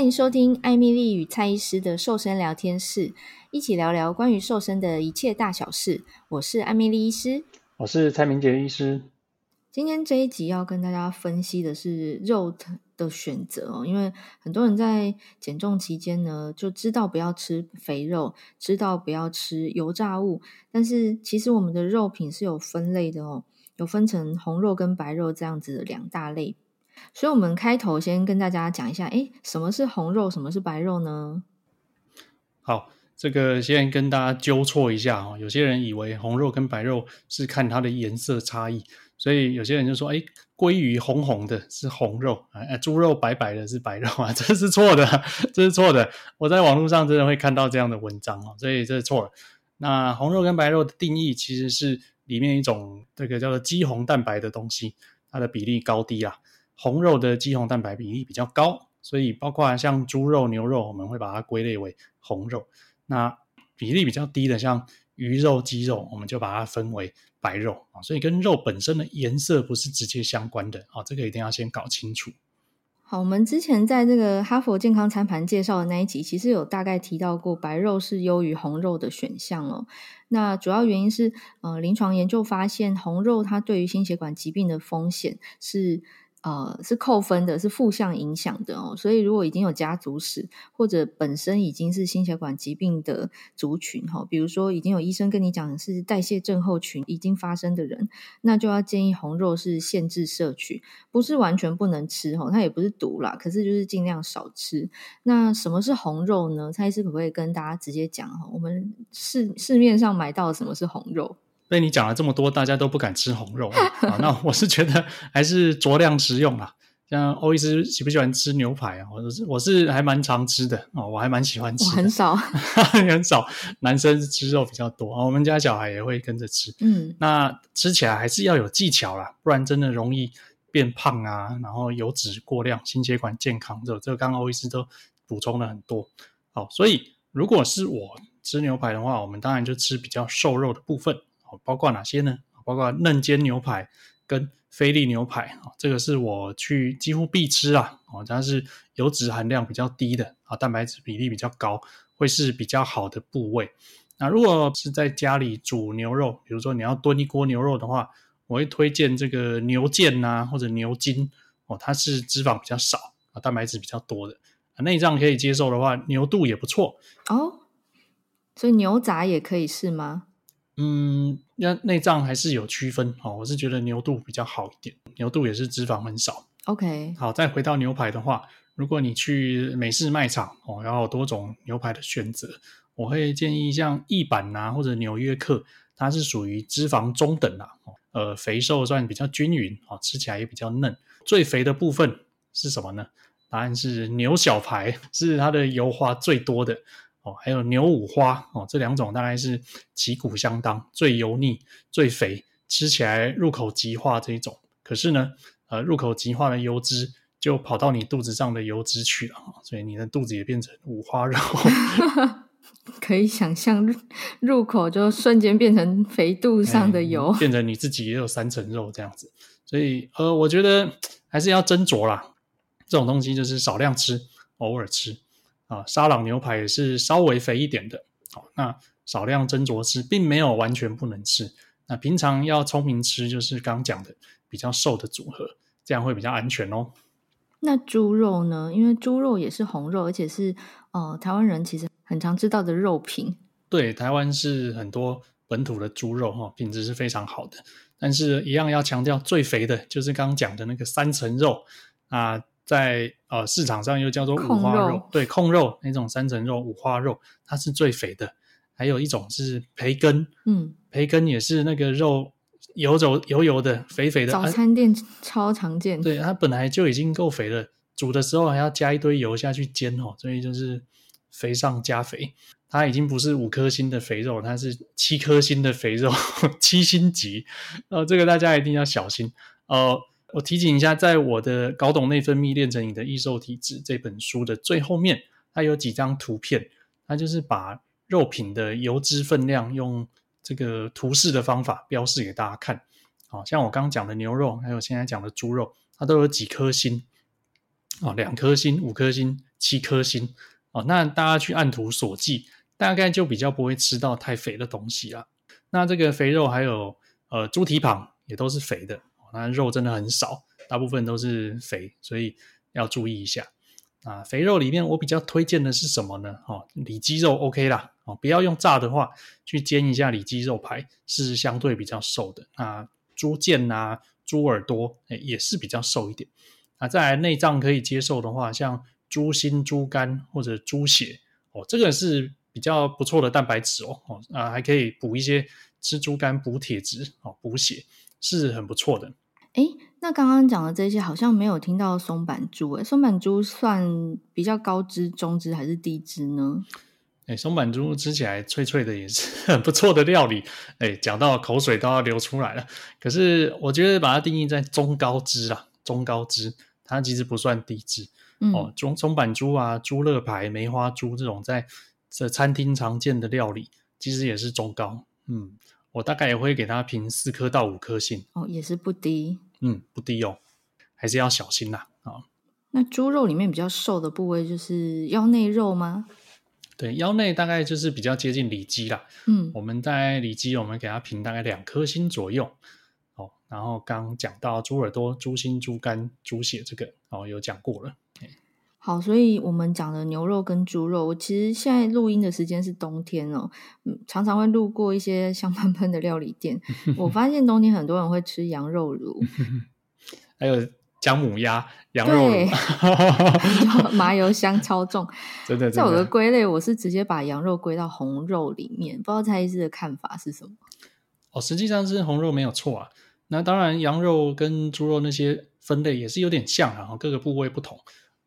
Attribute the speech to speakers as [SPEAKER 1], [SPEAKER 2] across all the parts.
[SPEAKER 1] 欢迎收听艾米丽与蔡医师的瘦身聊天室，一起聊聊关于瘦身的一切大小事。我是艾米丽医师，
[SPEAKER 2] 我是蔡明杰医师。
[SPEAKER 1] 今天这一集要跟大家分析的是肉的选择哦，因为很多人在减重期间呢，就知道不要吃肥肉，知道不要吃油炸物，但是其实我们的肉品是有分类的哦，有分成红肉跟白肉这样子的两大类。所以，我们开头先跟大家讲一下，诶，什么是红肉，什么是白肉呢？
[SPEAKER 2] 好，这个先跟大家纠错一下哦。有些人以为红肉跟白肉是看它的颜色差异，所以有些人就说，诶，鲑鱼红红的是红肉，哎，猪肉白白的是白肉啊，这是错的，这是错的。我在网络上真的会看到这样的文章哦，所以这是错了。那红肉跟白肉的定义其实是里面一种这个叫做肌红蛋白的东西，它的比例高低啊。红肉的肌红蛋白比例比较高，所以包括像猪肉、牛肉，我们会把它归类为红肉。那比例比较低的，像鱼肉、鸡肉，我们就把它分为白肉啊。所以跟肉本身的颜色不是直接相关的啊，这个一定要先搞清楚。
[SPEAKER 1] 好，我们之前在这个哈佛健康餐盘介绍的那一集，其实有大概提到过，白肉是优于红肉的选项哦。那主要原因是，呃，临床研究发现，红肉它对于心血管疾病的风险是。呃，是扣分的，是负向影响的哦。所以，如果已经有家族史，或者本身已经是心血管疾病的族群哈，比如说已经有医生跟你讲是代谢症候群已经发生的人，那就要建议红肉是限制摄取，不是完全不能吃哈，它也不是毒啦，可是就是尽量少吃。那什么是红肉呢？蔡医师可不可以跟大家直接讲哈？我们市市面上买到什么是红肉？
[SPEAKER 2] 被你讲了这么多，大家都不敢吃红肉啊！那我是觉得还是酌量食用啦。像欧医师喜不喜欢吃牛排啊？我是我是还蛮常吃的哦，我还蛮喜欢吃的。
[SPEAKER 1] 很少，
[SPEAKER 2] 很少，男生吃肉比较多啊。我们家小孩也会跟着吃。嗯，那吃起来还是要有技巧啦，不然真的容易变胖啊。然后油脂过量，心血管健康这这个刚刚欧医师都补充了很多。好，所以如果是我吃牛排的话，我们当然就吃比较瘦肉的部分。包括哪些呢？包括嫩煎牛排跟菲力牛排啊，这个是我去几乎必吃啊。哦，它是油脂含量比较低的啊，蛋白质比例比较高，会是比较好的部位。那如果是在家里煮牛肉，比如说你要炖一锅牛肉的话，我会推荐这个牛腱啊，或者牛筋哦，它是脂肪比较少啊，蛋白质比较多的。内脏可以接受的话，牛肚也不错
[SPEAKER 1] 哦。所以牛杂也可以是吗？
[SPEAKER 2] 嗯，那内脏还是有区分哦。我是觉得牛肚比较好一点，牛肚也是脂肪很少。
[SPEAKER 1] OK，
[SPEAKER 2] 好，再回到牛排的话，如果你去美式卖场哦，然后多种牛排的选择，我会建议像意板呐或者纽约客，它是属于脂肪中等啦，呃，肥瘦算比较均匀哦，吃起来也比较嫩。最肥的部分是什么呢？答案是牛小排，是它的油花最多的。哦，还有牛五花哦，这两种大概是旗鼓相当，最油腻、最肥，吃起来入口即化这一种。可是呢，呃，入口即化的油脂就跑到你肚子上的油脂去了，所以你的肚子也变成五花肉。
[SPEAKER 1] 可以想象，入口就瞬间变成肥肚上的油，
[SPEAKER 2] 哎，变成你自己也有三层肉这样子。所以，呃，我觉得还是要斟酌啦，这种东西就是少量吃，偶尔吃。啊，沙朗牛排也是稍微肥一点的，好，那少量斟酌吃，并没有完全不能吃。那平常要聪明吃，就是刚讲的比较瘦的组合，这样会比较安全哦。
[SPEAKER 1] 那猪肉呢？因为猪肉也是红肉，而且是呃台湾人其实很常知道的肉品。
[SPEAKER 2] 对，台湾是很多本土的猪肉哈，品质是非常好的。但是，一样要强调，最肥的就是刚刚讲的那个三层肉啊。在呃市场上又叫做五花肉，肉对，控肉那种三层肉五花肉，它是最肥的。还有一种是培根，嗯，培根也是那个肉油油油油的，肥肥的。
[SPEAKER 1] 早餐店超常见。
[SPEAKER 2] 对，它本来就已经够肥了，煮的时候还要加一堆油下去煎哦，所以就是肥上加肥。它已经不是五颗星的肥肉，它是七颗星的肥肉，七星级。呃，这个大家一定要小心呃。我提醒一下，在我的《搞懂内分泌，练成你的易瘦体质》这本书的最后面，它有几张图片，它就是把肉品的油脂分量用这个图示的方法标示给大家看。好，像我刚刚讲的牛肉，还有现在讲的猪肉，它都有几颗星，哦，两颗星、五颗星、七颗星哦，那大家去按图索骥，大概就比较不会吃到太肥的东西啦。那这个肥肉还有呃猪蹄膀也都是肥的，那肉真的很少，大部分都是肥，所以要注意一下。啊，肥肉里面我比较推荐的是什么呢？哦，里脊肉 OK 啦，哦，不要用炸的话，去煎一下里脊肉排是相对比较瘦的。啊，猪腱啊、猪耳朵，哎，也是比较瘦一点。啊，再来内脏可以接受的话，像猪心、猪肝或者猪血，哦，这个是比较不错的蛋白质哦，哦，啊，还可以补一些吃猪肝补铁质，哦，补血是很不错的。
[SPEAKER 1] 哎，那刚刚讲的这些好像没有听到松板猪，哎，松板猪算比较高脂、中脂还是低脂呢？
[SPEAKER 2] 哎，松板猪吃起来脆脆的，也是很不错的料理。哎，讲到口水都要流出来了。可是我觉得把它定义在中高脂啊，中高脂，它其实不算低脂。嗯、哦，中松板猪啊、猪肋排、梅花猪这种在这餐厅常见的料理，其实也是中高。嗯。我大概也会给它评四颗到五颗星
[SPEAKER 1] 哦，也是不低，
[SPEAKER 2] 嗯，不低哦，还是要小心啦啊。哦、
[SPEAKER 1] 那猪肉里面比较瘦的部位就是腰内肉吗？
[SPEAKER 2] 对，腰内大概就是比较接近里脊啦。嗯，我们在里脊，我们给它评大概两颗星左右。哦，然后刚讲到猪耳朵、猪心、猪肝、猪血这个哦，有讲过了。
[SPEAKER 1] 好，所以我们讲的牛肉跟猪肉，我其实现在录音的时间是冬天哦，嗯，常常会路过一些香喷喷的料理店，我发现冬天很多人会吃羊肉炉，
[SPEAKER 2] 还有姜母鸭、羊肉
[SPEAKER 1] 炉，麻油香超重，
[SPEAKER 2] 真的，
[SPEAKER 1] 在我的归类，我是直接把羊肉归到红肉里面，不知道蔡医师的看法是什么？
[SPEAKER 2] 哦，实际上是红肉没有错啊，那当然羊肉跟猪肉那些分类也是有点像啊，各个部位不同。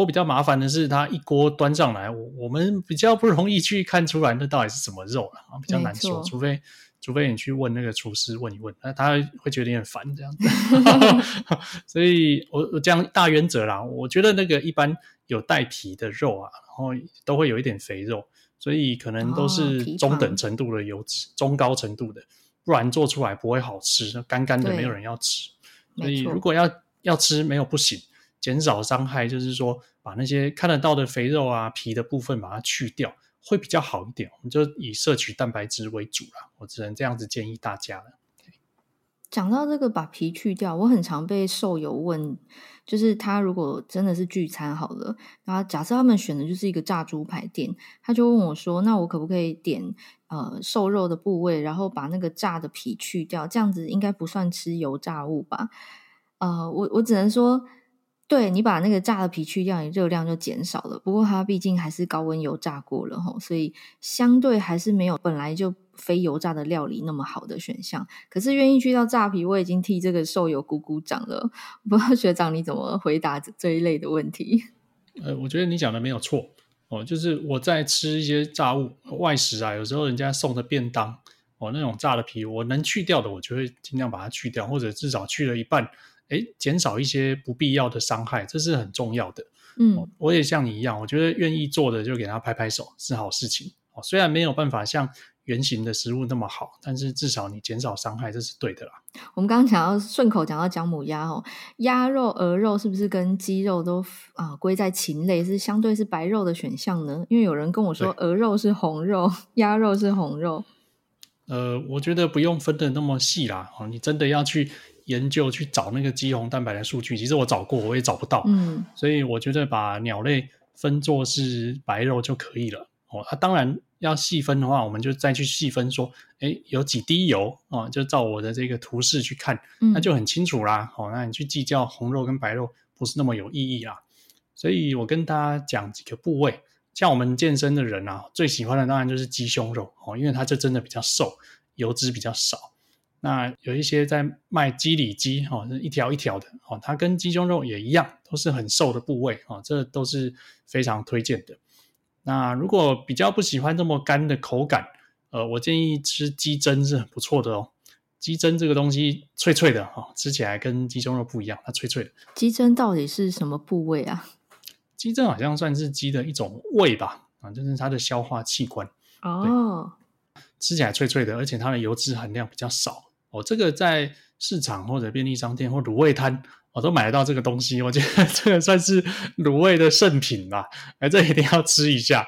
[SPEAKER 2] 我比较麻烦的是，它一锅端上来，我我们比较不容易去看出来那到底是什么肉了啊，比较难说。除非除非你去问那个厨师问一问，那他会觉得有点烦这样子。所以我我这样大原则啦，我觉得那个一般有带皮的肉啊，然后都会有一点肥肉，所以可能都是中等程度的油脂，哦、中高程度的，不然做出来不会好吃，干干的没有人要吃。所以如果要要吃，没有不行。减少伤害，就是说把那些看得到的肥肉啊、皮的部分把它去掉，会比较好一点。我们就以摄取蛋白质为主啦，我只能这样子建议大家了。
[SPEAKER 1] 讲到这个把皮去掉，我很常被瘦友问，就是他如果真的是聚餐好了，然后假设他们选的就是一个炸猪排店，他就问我说：“那我可不可以点呃瘦肉的部位，然后把那个炸的皮去掉？这样子应该不算吃油炸物吧？”呃，我我只能说。对，你把那个炸的皮去掉，你热量就减少了。不过它毕竟还是高温油炸过了齁，所以相对还是没有本来就非油炸的料理那么好的选项。可是愿意去掉炸皮，我已经替这个瘦友鼓鼓掌了。不知道学长你怎么回答这一类的问题？
[SPEAKER 2] 呃，我觉得你讲的没有错哦，就是我在吃一些炸物外食啊，有时候人家送的便当哦，那种炸的皮，我能去掉的，我就会尽量把它去掉，或者至少去了一半。哎，减少一些不必要的伤害，这是很重要的。嗯，我也像你一样，我觉得愿意做的就给他拍拍手，是好事情。哦，虽然没有办法像原型的食物那么好，但是至少你减少伤害，这是对的啦。
[SPEAKER 1] 我们刚刚讲到顺口讲到姜母鸭哦，鸭肉、鹅肉是不是跟鸡肉都啊归在禽类，是相对是白肉的选项呢？因为有人跟我说，鹅肉是红肉，鸭肉是红肉。
[SPEAKER 2] 呃，我觉得不用分得那么细啦。哦，你真的要去。研究去找那个肌红蛋白的数据，其实我找过，我也找不到。嗯，所以我觉得把鸟类分作是白肉就可以了。哦，啊，当然要细分的话，我们就再去细分说，哎，有几滴油哦，就照我的这个图示去看，那就很清楚啦。哦，那你去计较红肉跟白肉不是那么有意义啦。所以我跟大家讲几个部位，像我们健身的人啊，最喜欢的当然就是鸡胸肉哦，因为它就真的比较瘦，油脂比较少。那有一些在卖鸡里脊，哦，是一条一条的，哦，它跟鸡胸肉也一样，都是很瘦的部位，哦，这都是非常推荐的。那如果比较不喜欢这么干的口感，呃，我建议吃鸡胗是很不错的哦。鸡胗这个东西脆脆的，哦，吃起来跟鸡胸肉不一样，它脆脆的。
[SPEAKER 1] 鸡胗到底是什么部位啊？
[SPEAKER 2] 鸡胗好像算是鸡的一种胃吧，啊，就是它的消化器官。哦，吃起来脆脆的，而且它的油脂含量比较少。哦，这个在市场或者便利商店或卤味摊，我都买得到这个东西。我觉得这个算是卤味的圣品吧，哎，这一定要吃一下。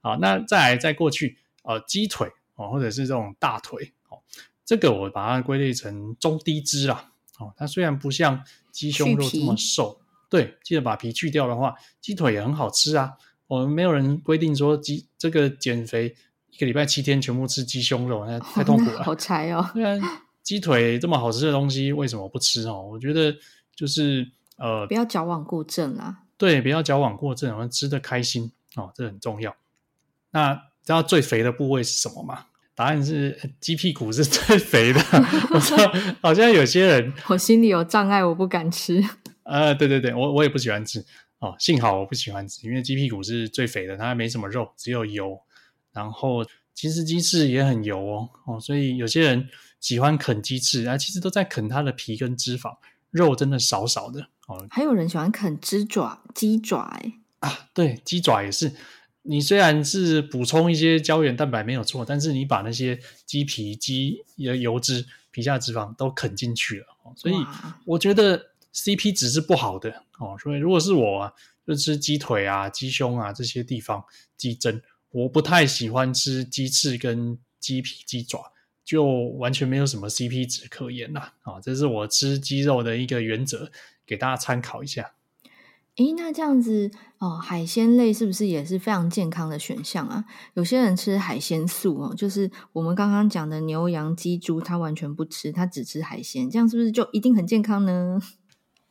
[SPEAKER 2] 好，那再来再过去，呃，鸡腿哦，或者是这种大腿哦，这个我把它归类成中低脂啦。哦，它虽然不像鸡胸肉这么瘦，对，记得把皮去掉的话，鸡腿也很好吃啊。我们没有人规定说鸡这个减肥一个礼拜七天全部吃鸡胸肉，那太痛苦了。
[SPEAKER 1] 好柴哦！
[SPEAKER 2] 对啊，鸡腿这么好吃的东西，为什么不吃哦？我觉得就是呃，
[SPEAKER 1] 不要矫枉过正啦。
[SPEAKER 2] 对，不要矫枉过正，我们吃得开心哦，这很重要。那知道最肥的部位是什么吗？答案是鸡屁股是最肥的。我知道好像有些人，
[SPEAKER 1] 我心里有障碍，我不敢吃。
[SPEAKER 2] 呃，对对对，我我也不喜欢吃。哦，幸好我不喜欢吃，因为鸡屁股是最肥的，它没什么肉，只有油。然后其实鸡翅也很油哦，哦，所以有些人喜欢啃鸡翅啊，其实都在啃它的皮跟脂肪，肉真的少少的哦。
[SPEAKER 1] 还有人喜欢啃鸡爪，鸡爪哎
[SPEAKER 2] 啊，对，鸡爪也是。你虽然是补充一些胶原蛋白没有错，但是你把那些鸡皮、鸡的油脂、皮下脂肪都啃进去了，所以我觉得。CP 值是不好的哦，所以如果是我啊，就吃鸡腿啊、鸡胸啊这些地方鸡胗，我不太喜欢吃鸡翅跟鸡皮、鸡爪，就完全没有什么 CP 值可言啦啊！这是我吃鸡肉的一个原则，给大家参考一下。
[SPEAKER 1] 诶，那这样子哦，海鲜类是不是也是非常健康的选项啊？有些人吃海鲜素哦，就是我们刚刚讲的牛羊鸡猪，他完全不吃，他只吃海鲜，这样是不是就一定很健康呢？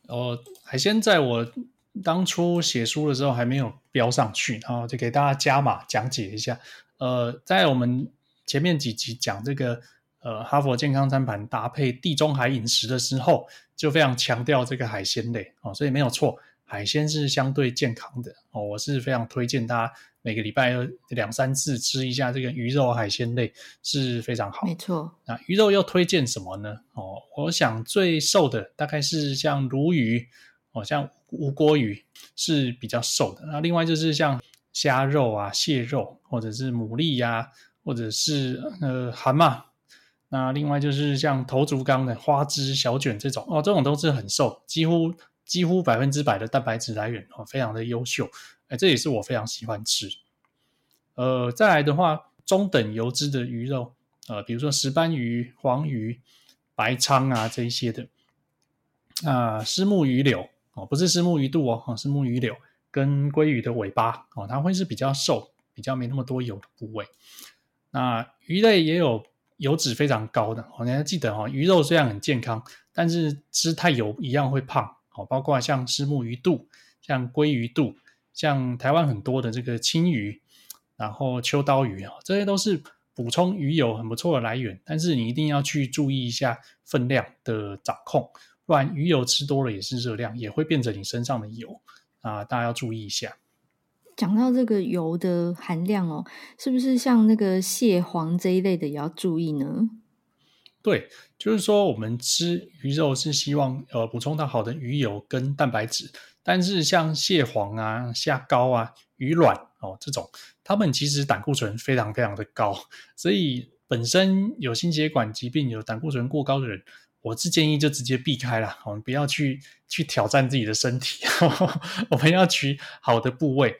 [SPEAKER 2] 哦，海鲜在我当初写书的时候还没有标上去，然后就给大家加码讲解一下。呃，在我们前面几集讲这个呃哈佛健康餐盘搭配地中海饮食的时候，就非常强调这个海鲜类哦，所以没有错，海鲜是相对健康的哦，我是非常推荐大家。每个礼拜要两三次吃一下这个鱼肉海鲜类是非常好。
[SPEAKER 1] 没错，
[SPEAKER 2] 那鱼肉又推荐什么呢？哦，我想最瘦的大概是像鲈鱼，哦，像无锅鱼是比较瘦的。那另外就是像虾肉啊、蟹肉，或者是牡蛎呀、或者是呃蛤蟆。那另外就是像头足纲的花枝小卷这种，哦，这种都是很瘦，几乎几乎百分之百的蛋白质来源，哦，非常的优秀。哎，这也是我非常喜欢吃。呃，再来的话，中等油脂的鱼肉，呃，比如说石斑鱼、黄鱼、白鲳啊这一些的，啊、呃，虱目鱼柳哦，不是虱目鱼肚哦，哦，虱目鱼柳跟鲑鱼的尾巴哦，它会是比较瘦、比较没那么多油的部位。那鱼类也有油脂非常高的，哦，你要记得哦，鱼肉虽然很健康，但是吃太油一样会胖哦，包括像虱目鱼肚、像鲑鱼肚。像台湾很多的这个青鱼，然后秋刀鱼啊，这些都是补充鱼油很不错的来源。但是你一定要去注意一下分量的掌控，不然鱼油吃多了也是热量，也会变成你身上的油啊，大家要注意一下。
[SPEAKER 1] 讲到这个油的含量哦，是不是像那个蟹黄这一类的也要注意呢？
[SPEAKER 2] 对，就是说我们吃鱼肉是希望呃补充到好的鱼油跟蛋白质。但是像蟹黄啊、虾膏啊、鱼卵哦这种，它们其实胆固醇非常非常的高，所以本身有心血管疾病、有胆固醇过高的人，我是建议就直接避开了，我们不要去去挑战自己的身体，我们要取好的部位。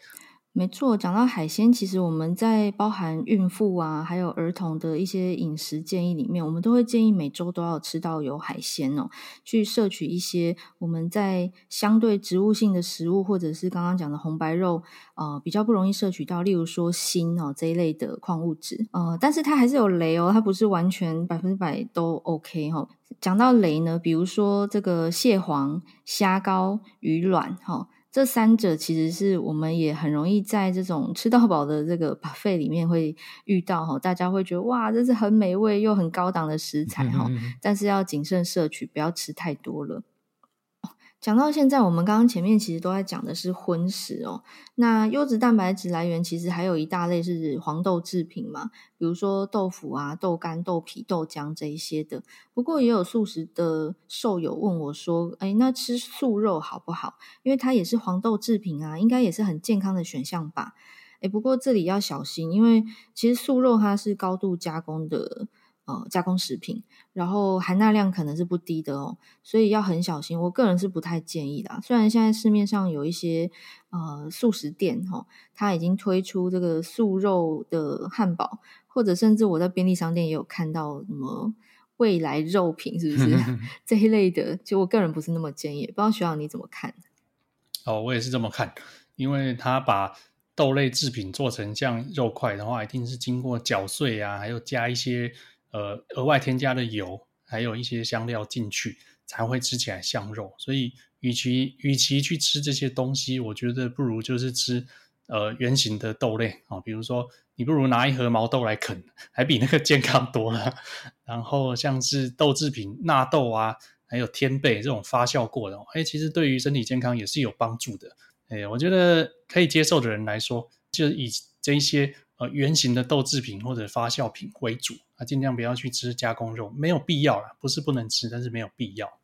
[SPEAKER 1] 没错，讲到海鲜，其实我们在包含孕妇啊，还有儿童的一些饮食建议里面，我们都会建议每周都要吃到有海鲜哦，去摄取一些我们在相对植物性的食物，或者是刚刚讲的红白肉，呃，比较不容易摄取到，例如说锌哦这一类的矿物质，呃，但是它还是有雷哦，它不是完全百分之百都 OK 哈、讲到雷呢，比如说这个蟹黄、虾膏、鱼卵哈。这三者其实是我们也很容易在这种吃到饱的这个 buffet 里面会遇到哈，大家会觉得哇，这是很美味又很高档的食材哈，但是要谨慎摄取，不要吃太多了。讲到现在，我们刚刚前面其实都在讲的是荤食哦。那优质蛋白质来源其实还有一大类是黄豆制品嘛，比如说豆腐啊、豆干、豆皮、豆浆这一些的。不过也有素食的瘦友问我说：“哎，那吃素肉好不好？因为它也是黄豆制品啊，应该也是很健康的选项吧？”哎，不过这里要小心，因为其实素肉它是高度加工的。呃加工食品，然后含钠量可能是不低的哦，所以要很小心。我个人是不太建议的。虽然现在市面上有一些呃素食店哈、哦，它已经推出这个素肉的汉堡，或者甚至我在便利商店也有看到什么未来肉品，是不是 这一类的？就我个人不是那么建议，不知道学长你怎么看？
[SPEAKER 2] 哦，我也是这么看，因为他把豆类制品做成像肉块的话，一定是经过搅碎啊，还有加一些呃额外添加的油，还有一些香料进去，才会吃起来像肉。所以，与其与其去吃这些东西，我觉得不如就是吃呃圆形的豆类啊，比如说你不如拿一盒毛豆来啃，还比那个健康多了。然后像是豆制品纳豆啊。还有天贝这种发酵过的，哎，其实对于身体健康也是有帮助的。哎，我觉得可以接受的人来说，就以这一些呃圆形的豆制品或者发酵品为主啊，尽量不要去吃加工肉，没有必要啦，不是不能吃，但是没有必要。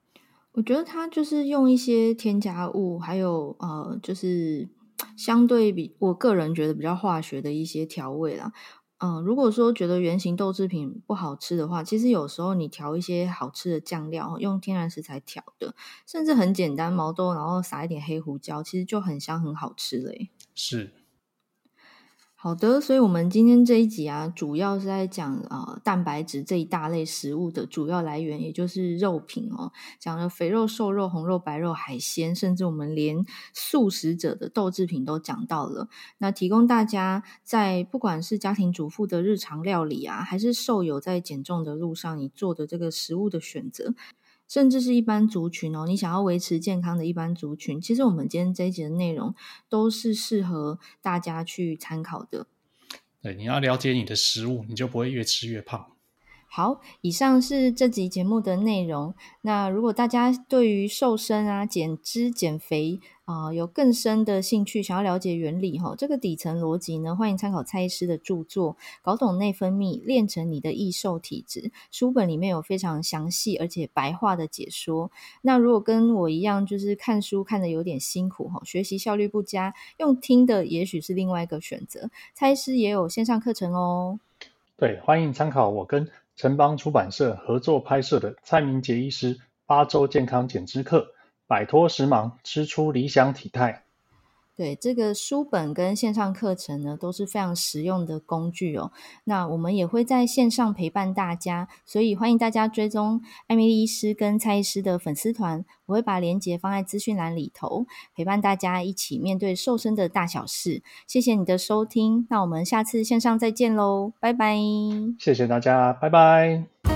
[SPEAKER 1] 我觉得它就是用一些添加物，还有呃，就是相对比我个人觉得比较化学的一些调味啦。嗯，如果说觉得圆形豆制品不好吃的话，其实有时候你调一些好吃的酱料，用天然食材调的，甚至很简单，毛豆然后撒一点黑胡椒，其实就很香很好吃嘞。是。好的，所以我们今天这一集啊，主要是在讲呃蛋白质这一大类食物的主要来源，也就是肉品哦，讲了肥肉、瘦肉、红肉、白肉、海鲜，甚至我们连素食者的豆制品都讲到了。那提供大家在不管是家庭主妇的日常料理啊，还是瘦友在减重的路上，你做的这个食物的选择。甚至是一般族群哦，你想要维持健康的一般族群，其实我们今天这一节的内容都是适合大家去参考的。
[SPEAKER 2] 对，你要了解你的食物，你就不会越吃越胖。
[SPEAKER 1] 好，以上是这集节目的内容。那如果大家对于瘦身啊、减脂、减肥啊、有更深的兴趣，想要了解原理哈，这个底层逻辑呢，欢迎参考蔡医师的著作《搞懂内分泌，练成你的易瘦体质》书本里面有非常详细而且白话的解说。那如果跟我一样，就是看书看得有点辛苦哈，学习效率不佳，用听的也许是另外一个选择。蔡医师也有线上课程哦。
[SPEAKER 2] 对，欢迎参考我跟。城邦出版社合作拍摄的蔡明杰医师八周健康减脂课，摆脱时髦，吃出理想体态。
[SPEAKER 1] 对，这个书本跟线上课程呢，都是非常实用的工具哦。那我们也会在线上陪伴大家，所以欢迎大家追踪艾米丽医师跟蔡医师的粉丝团，我会把链接放在资讯栏里头，陪伴大家一起面对瘦身的大小事。谢谢你的收听，那我们下次线上再见喽，拜拜。
[SPEAKER 2] 谢谢大家，拜拜。